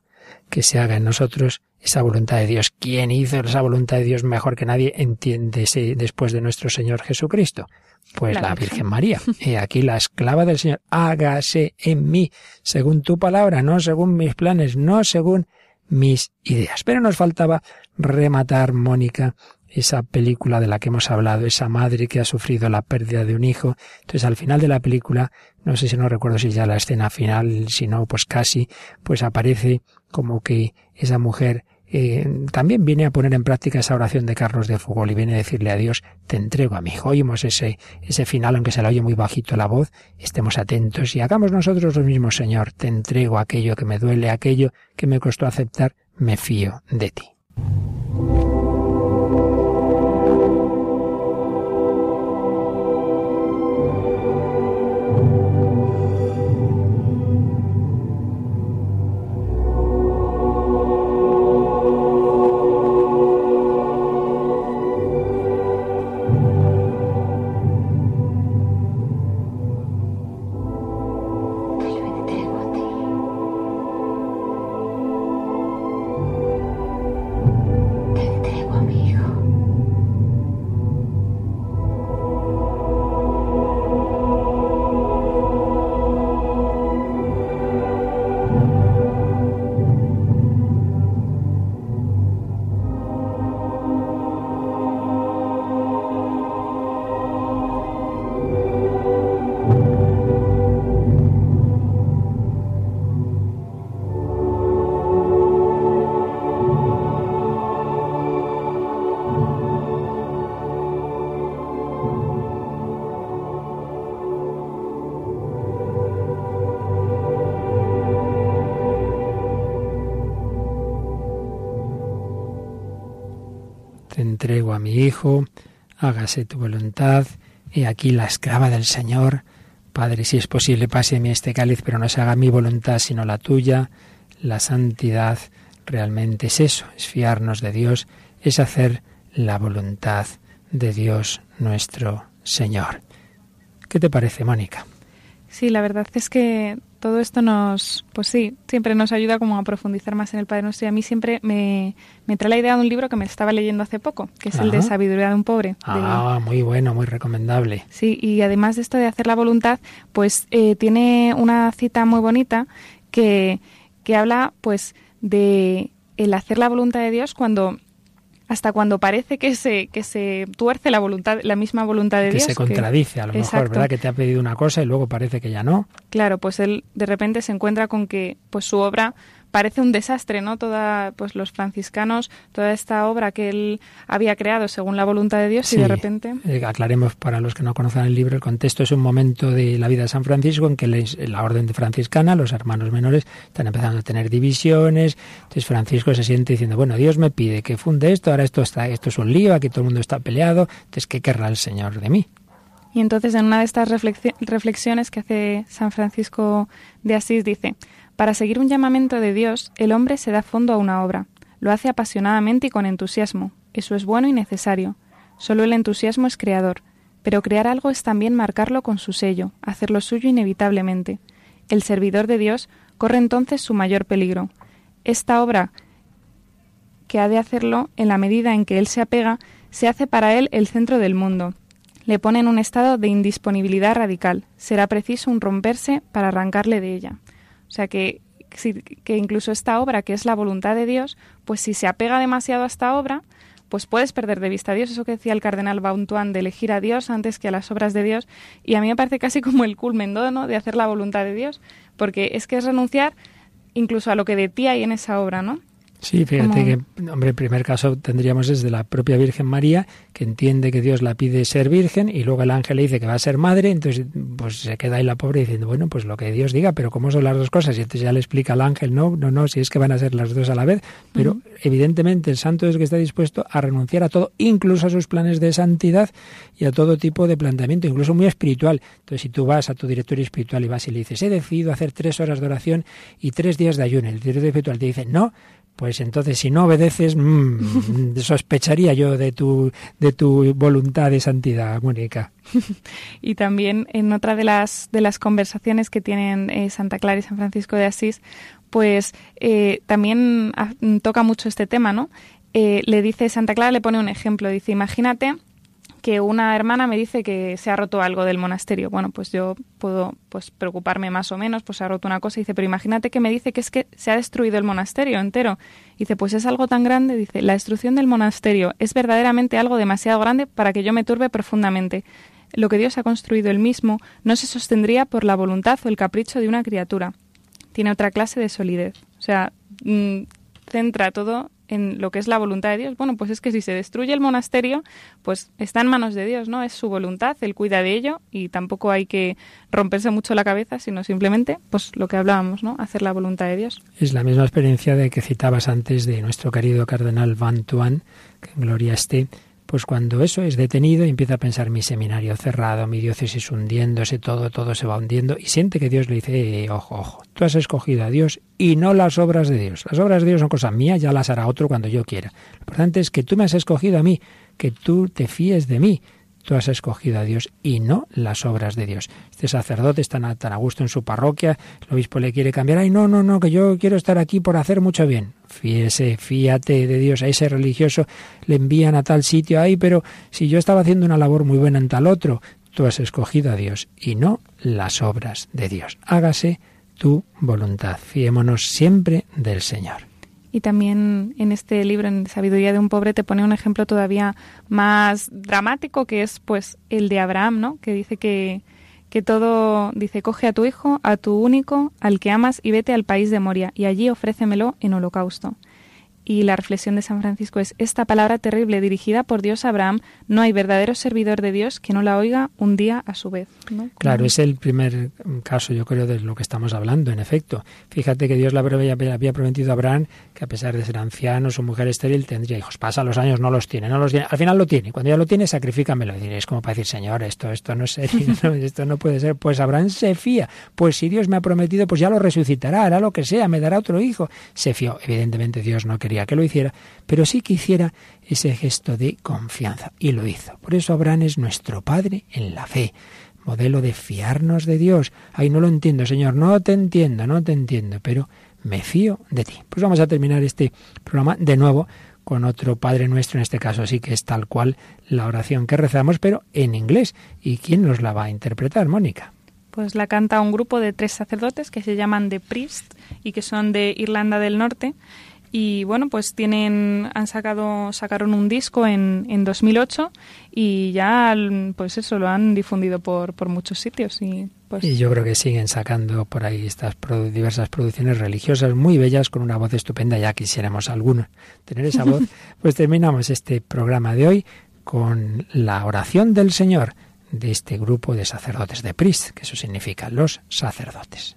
S1: Que se haga en nosotros esa voluntad de Dios. ¿Quién hizo esa voluntad de Dios mejor que nadie? Entiéndese después de nuestro Señor Jesucristo. Pues la,
S3: La
S1: Virgen.
S3: Virgen.
S1: María. He aquí la esclava del Señor. Hágase en mí, según tu palabra, no según mis planes, no según mis ideas. Pero nos faltaba rematar, Mónica, esa película de la que hemos hablado, esa madre que ha sufrido la pérdida de un hijo. Entonces, al final de la película, no sé si no recuerdo si ya la escena final, si no, pues casi, pues aparece como que esa mujer eh, también viene a poner en práctica esa oración de Carlos de Fugol y viene a decirle a Dios, te entrego a mi hijo. Oímos ese, ese final, aunque se le oye muy bajito la voz, estemos atentos y hagamos nosotros lo mismo, Señor. Te entrego aquello que me duele, aquello que me costó aceptar, me fío de ti. Hágase tu voluntad, he aquí la esclava del Señor. Padre, si es posible, pase a mí este cáliz, pero no se haga mi voluntad sino la tuya. La santidad realmente es eso, es fiarnos de Dios, es hacer la voluntad de Dios nuestro Señor. ¿Qué te parece, Mónica?
S3: Sí, la verdad es que todo esto nos, pues sí, siempre nos ayuda como a profundizar más en el Padre Nuestro y a mí siempre me, me trae la idea de un libro que me estaba leyendo hace poco, que es el de. Sabiduría de un Pobre. de-
S1: Ah, muy bueno, muy recomendable.
S3: Sí, y además de esto de hacer la voluntad, pues eh, tiene una cita muy bonita que, que habla pues de el hacer la voluntad de Dios cuando hasta cuando parece que se que se tuerce la voluntad la misma voluntad de
S1: que
S3: Dios
S1: se contradice a lo mejor. ¿verdad? Que te ha pedido una cosa y luego parece que ya no.
S3: Claro, pues él de repente se encuentra con que pues su obra parece un desastre, ¿no? Toda pues los franciscanos, toda esta obra que él había creado según la voluntad de Dios y de repente
S1: Eh, aclaremos para los que no conozcan el libro, el contexto es un momento de la vida de San Francisco en que les- la orden de franciscana, los hermanos menores, están empezando a tener divisiones. Entonces Francisco se siente diciendo, bueno, Dios me pide que funde esto, ahora esto, está, esto es un lío, aquí todo el mundo está peleado, entonces ¿qué querrá el Señor de mí?
S3: Y entonces en una de estas reflexi- reflexiones que hace San Francisco de Asís dice, para seguir un llamamiento de Dios, el hombre se da fondo a una obra, lo hace apasionadamente y con entusiasmo. Eso es bueno y necesario. Solo el entusiasmo es creador, pero crear algo es también marcarlo con su sello, hacerlo suyo inevitablemente. El servidor de Dios corre entonces su mayor peligro. Esta obra que ha de hacerlo en la medida en que él se apega, se hace para él el centro del mundo. Le pone en un estado de indisponibilidad radical. Será preciso un romperse para arrancarle de ella. O sea que, que incluso esta obra, que es la voluntad de Dios, pues si se apega demasiado a esta obra, pues puedes perder de vista a Dios. Eso que decía el cardenal Bauntuan de elegir a Dios antes que a las obras de Dios. Y a mí me parece casi como el culmen ¿no? de hacer la voluntad de Dios. Porque es que es renunciar incluso a lo que de ti hay en esa obra, ¿no?
S1: Sí, fíjate que, hombre, el primer caso tendríamos desde la propia Virgen María, que entiende que Dios la pide ser virgen y luego el ángel le dice que va a ser madre, entonces pues se queda ahí la pobre diciendo, bueno, pues lo que Dios diga, pero ¿cómo son las dos cosas? Y entonces ya le explica al ángel, no, no, no, si es que van a ser las dos a la vez, pero evidentemente el santo es que está dispuesto a renunciar a todo, incluso a sus planes de santidad y a todo tipo de planteamiento, incluso muy espiritual. Entonces si tú vas a tu directorio espiritual y vas y le dices, he decidido hacer tres horas de oración y tres días de ayuno, el directorio espiritual te dice, no, pues entonces, si no obedeces, mm, [laughs] sospecharía yo de tu, de tu voluntad de santidad, Mónica. [laughs]
S3: Y también en otra de las, de las conversaciones que tienen eh, Santa Clara y San Francisco de Asís, pues eh, también toca mucho este tema, ¿no? Eh, le dice, Santa Clara le pone un ejemplo, dice, imagínate que una hermana me dice que se ha roto algo del monasterio. Bueno, pues yo puedo pues preocuparme más o menos, pues se ha roto una cosa. Dice, pero imagínate que me dice que es que se ha destruido el monasterio entero. Dice, pues es algo tan grande. Dice, la destrucción del monasterio es verdaderamente algo demasiado grande para que yo me turbe profundamente. Lo que Dios ha construido él mismo no se sostendría por la voluntad o el capricho de una criatura. Tiene otra clase de solidez. O sea, mm, centra todo en lo que es la voluntad de Dios. Bueno, pues es que si se destruye el monasterio, pues está en manos de Dios, ¿no? Es su voluntad, él cuida de ello y tampoco hay que romperse mucho la cabeza, sino simplemente, pues lo que hablábamos, ¿no? Hacer la voluntad de Dios.
S1: Es la misma experiencia de que citabas antes de nuestro querido cardenal Van Tuan, que en gloria esté, pues cuando eso es detenido y empieza a pensar mi seminario cerrado, mi diócesis hundiéndose, todo, todo se va hundiendo y siente que Dios le dice, eh, ojo, ojo, tú has escogido a Dios y no las obras de Dios. Las obras de Dios son cosas mías, ya las hará otro cuando yo quiera. Lo importante es que tú me has escogido a mí, que tú te fíes de mí. Tú has escogido a Dios y no las obras de Dios. Este sacerdote está tan a, gusto en su parroquia, el obispo le quiere cambiar. Ay, no, no, no, que yo quiero estar aquí por hacer mucho bien. Fíese, fíate de Dios. A ese religioso le envían a tal sitio. Ay, pero si yo estaba haciendo una labor muy buena en tal otro, tú has escogido a Dios y no las obras de Dios. Hágase tu voluntad. Fiémonos siempre del Señor.
S3: Y también en este libro, en Sabiduría de un pobre, te pone un ejemplo todavía más dramático, que es pues el de Abraham, ¿no? Que dice que, que todo, dice, coge a tu hijo, a tu único, al que amas, y vete al país de Moria, y allí ofrécemelo en holocausto. Y la reflexión de San Francisco es, esta palabra terrible dirigida por Dios a Abraham, no hay verdadero servidor de Dios que no la oiga un día a su vez.
S1: Claro, es el primer caso, yo creo, de lo que estamos hablando, en efecto. Fíjate que Dios le había, prometido a Abraham que a pesar de ser anciano, su mujer estéril, tendría hijos. Pasa los años, no los tiene, no los tiene. Al final lo tiene. Cuando ya lo tiene, sacrifícamelo. Es como para decir, Señor, esto, esto no es serio, [laughs] esto no puede ser. Pues Abraham se fía. Pues si Dios me ha prometido, pues ya lo resucitará, hará lo que sea, me dará otro hijo. Se fió. Evidentemente Dios no quería que lo hiciera, pero sí que hiciera ese gesto de confianza. Y lo hizo. Por eso Abraham es nuestro Padre en la fe, modelo de fiarnos de Dios. Ay, no lo entiendo, Señor, no te entiendo, no te entiendo, pero me fío de ti. Pues vamos a terminar este programa de nuevo con otro Padre Nuestro, en este caso sí que es tal cual la oración que rezamos, pero en inglés. ¿Y quién nos la va a interpretar, Mónica?
S3: Pues la canta un grupo de tres sacerdotes que se llaman The Priest y que son de Irlanda del Norte. Y bueno, pues tienen, han sacado, sacaron un disco en, en 2008 y ya, pues eso, lo han difundido por, por muchos sitios. Y, pues...
S1: y yo creo que siguen sacando por ahí estas diversas producciones religiosas muy bellas con una voz estupenda. Ya quisiéramos algunos tener esa voz. [laughs] pues terminamos este programa de hoy con la oración del Señor de este grupo de sacerdotes de Priest, que eso significa los sacerdotes.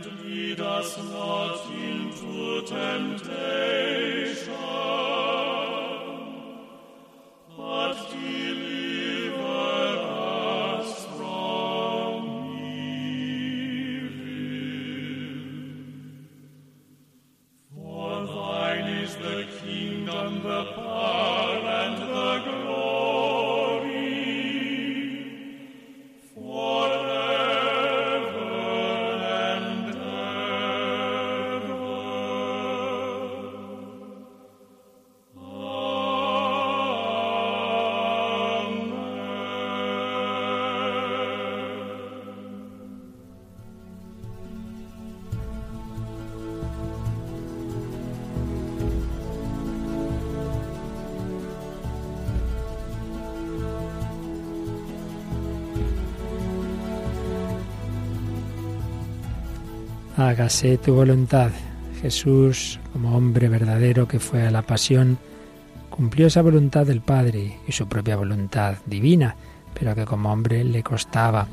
S1: die us Wort ihm tut, entdeckt. Hágase tu voluntad. Jesús, como hombre verdadero que fue a la pasión, cumplió esa voluntad del Padre y su propia voluntad divina, pero que como hombre le costaba,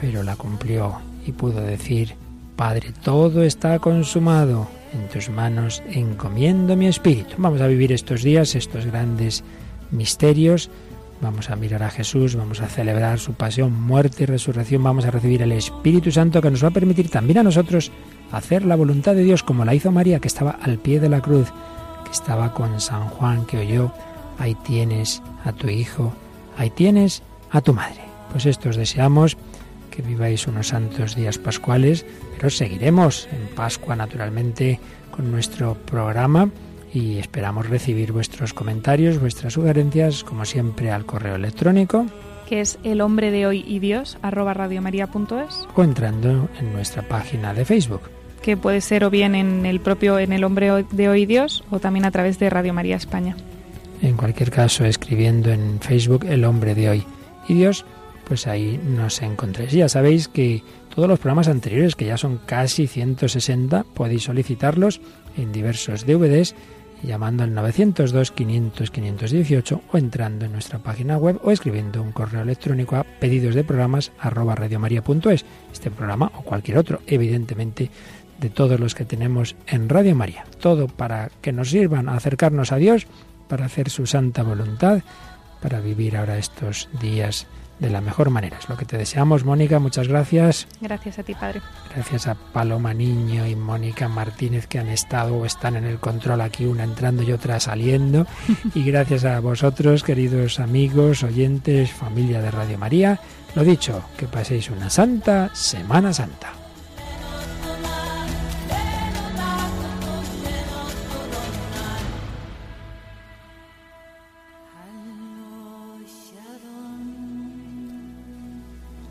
S1: pero la cumplió y pudo decir, Padre, todo está consumado, en tus manos encomiendo mi espíritu. Vamos a vivir estos días, estos grandes misterios, Vamos a mirar a Jesús, vamos a celebrar su pasión, muerte y resurrección, vamos a recibir el Espíritu Santo que nos va a permitir también a nosotros hacer la voluntad de Dios como la hizo María, que estaba al pie de la cruz, que estaba con San Juan, que oyó, ahí tienes a tu hijo, ahí tienes a tu madre. Pues esto os deseamos, que viváis unos santos días pascuales, pero seguiremos en Pascua naturalmente con nuestro programa y esperamos recibir vuestros comentarios, vuestras sugerencias, como siempre, al correo electrónico
S3: que es el hombre de hoy y Dios arroba radiomaria.es
S1: o entrando en nuestra página de Facebook
S3: que puede ser o bien en el propio en el hombre de hoy y Dios o también a través de Radio María España.
S1: En cualquier caso, escribiendo en Facebook el hombre de hoy y Dios, pues ahí nos encontréis. Ya sabéis que todos los programas anteriores, que ya son casi 160, podéis solicitarlos en diversos DVDs llamando al 902-500-518 o entrando en nuestra página web o escribiendo un correo electrónico a pedidos de programas. Este programa o cualquier otro, evidentemente, de todos los que tenemos en Radio María. Todo para que nos sirvan a acercarnos a Dios, para hacer su santa voluntad, para vivir ahora estos días de la mejor manera. Es lo que te deseamos, Mónica. Muchas gracias.
S3: Gracias a ti, Padre.
S1: Gracias a Paloma Niño y Mónica Martínez que han estado o están en el control aquí, una entrando y otra saliendo. [laughs] y gracias a vosotros, queridos amigos, oyentes, familia de Radio María. Lo dicho, que paséis una santa Semana Santa.